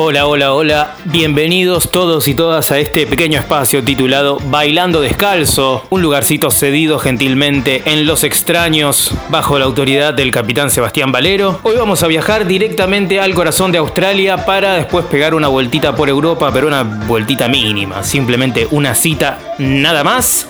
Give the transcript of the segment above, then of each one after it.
Hola, hola, hola. Bienvenidos todos y todas a este pequeño espacio titulado Bailando Descalzo, un lugarcito cedido gentilmente en Los Extraños bajo la autoridad del capitán Sebastián Valero. Hoy vamos a viajar directamente al corazón de Australia para después pegar una vueltita por Europa, pero una vueltita mínima, simplemente una cita nada más.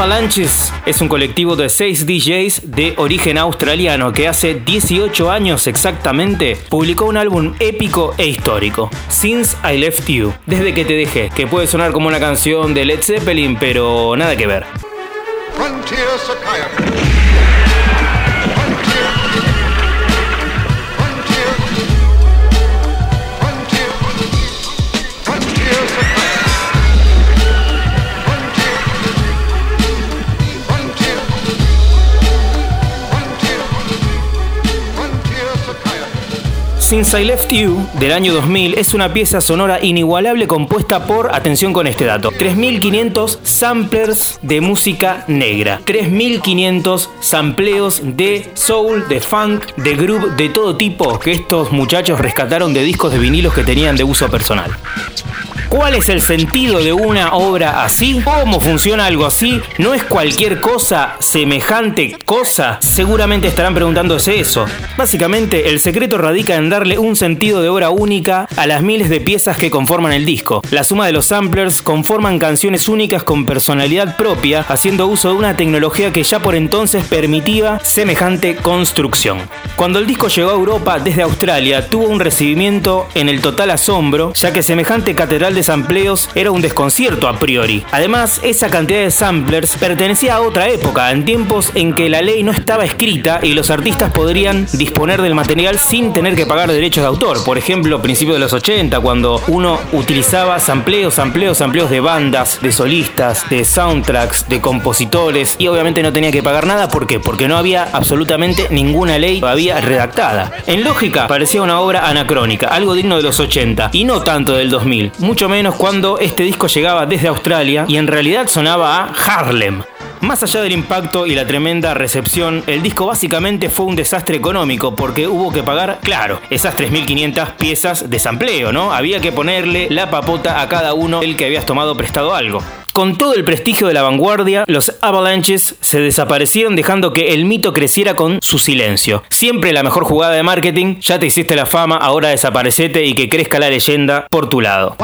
Avalanches es un colectivo de 6 DJs de origen australiano que hace 18 años exactamente publicó un álbum épico e histórico, Since I Left You, desde que te dejé, que puede sonar como una canción de Led Zeppelin, pero nada que ver. Since I Left You, del año 2000, es una pieza sonora inigualable compuesta por, atención con este dato, 3.500 samplers de música negra, 3.500 sampleos de soul, de funk, de groove, de todo tipo que estos muchachos rescataron de discos de vinilos que tenían de uso personal. ¿Cuál es el sentido de una obra así? ¿Cómo funciona algo así? ¿No es cualquier cosa semejante cosa? Seguramente estarán preguntándose eso. Básicamente, el secreto radica en darle un sentido de obra única a las miles de piezas que conforman el disco. La suma de los samplers conforman canciones únicas con personalidad propia, haciendo uso de una tecnología que ya por entonces permitía semejante construcción. Cuando el disco llegó a Europa desde Australia, tuvo un recibimiento en el total asombro, ya que semejante catedral de sampleos era un desconcierto a priori. Además, esa cantidad de samplers pertenecía a otra época, en tiempos en que la ley no estaba escrita y los artistas podrían disponer del material sin tener que pagar derechos de autor. Por ejemplo, principios de los 80, cuando uno utilizaba sampleos, sampleos, sampleos de bandas, de solistas, de soundtracks, de compositores y obviamente no tenía que pagar nada. ¿Por qué? Porque no había absolutamente ninguna ley todavía redactada. En lógica, parecía una obra anacrónica, algo digno de los 80 y no tanto del 2000. Mucho menos cuando este disco llegaba desde Australia y en realidad sonaba a Harlem. Más allá del impacto y la tremenda recepción, el disco básicamente fue un desastre económico porque hubo que pagar, claro, esas 3.500 piezas de sampleo, ¿no? Había que ponerle la papota a cada uno el que habías tomado prestado algo. Con todo el prestigio de la vanguardia, los Avalanches se desaparecieron dejando que el mito creciera con su silencio. Siempre la mejor jugada de marketing, ya te hiciste la fama, ahora desaparecete y que crezca la leyenda por tu lado.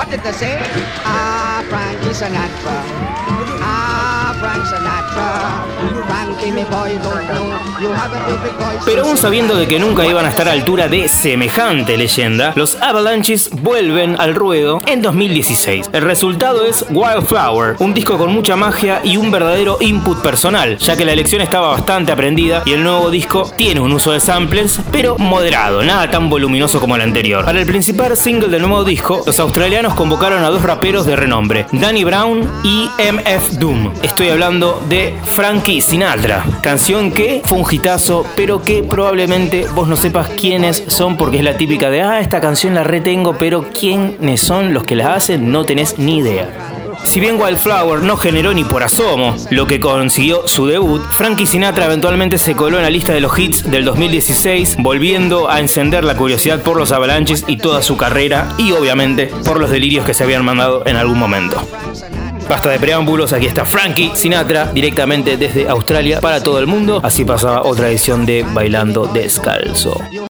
Pero aún sabiendo de que nunca iban a estar a altura de semejante leyenda, los Avalanches vuelven al ruedo en 2016. El resultado es Wildflower, un disco con mucha magia y un verdadero input personal, ya que la elección estaba bastante aprendida y el nuevo disco tiene un uso de samplers, pero moderado, nada tan voluminoso como el anterior. Para el principal single del nuevo disco, los australianos convocaron a dos raperos de renombre, Danny Brown y MF Doom. Estoy hablando de Frankie Sinatra, canción que fue un hitazo, pero que probablemente vos no sepas quiénes son porque es la típica de, ah, esta canción la retengo, pero quiénes son los que la hacen no tenés ni idea. Si bien Wildflower no generó ni por asomo lo que consiguió su debut, Frankie Sinatra eventualmente se coló en la lista de los hits del 2016, volviendo a encender la curiosidad por los avalanches y toda su carrera, y obviamente por los delirios que se habían mandado en algún momento. Basta de preámbulos, aquí está Frankie Sinatra directamente desde Australia para todo el mundo. Así pasaba otra edición de Bailando Descalzo.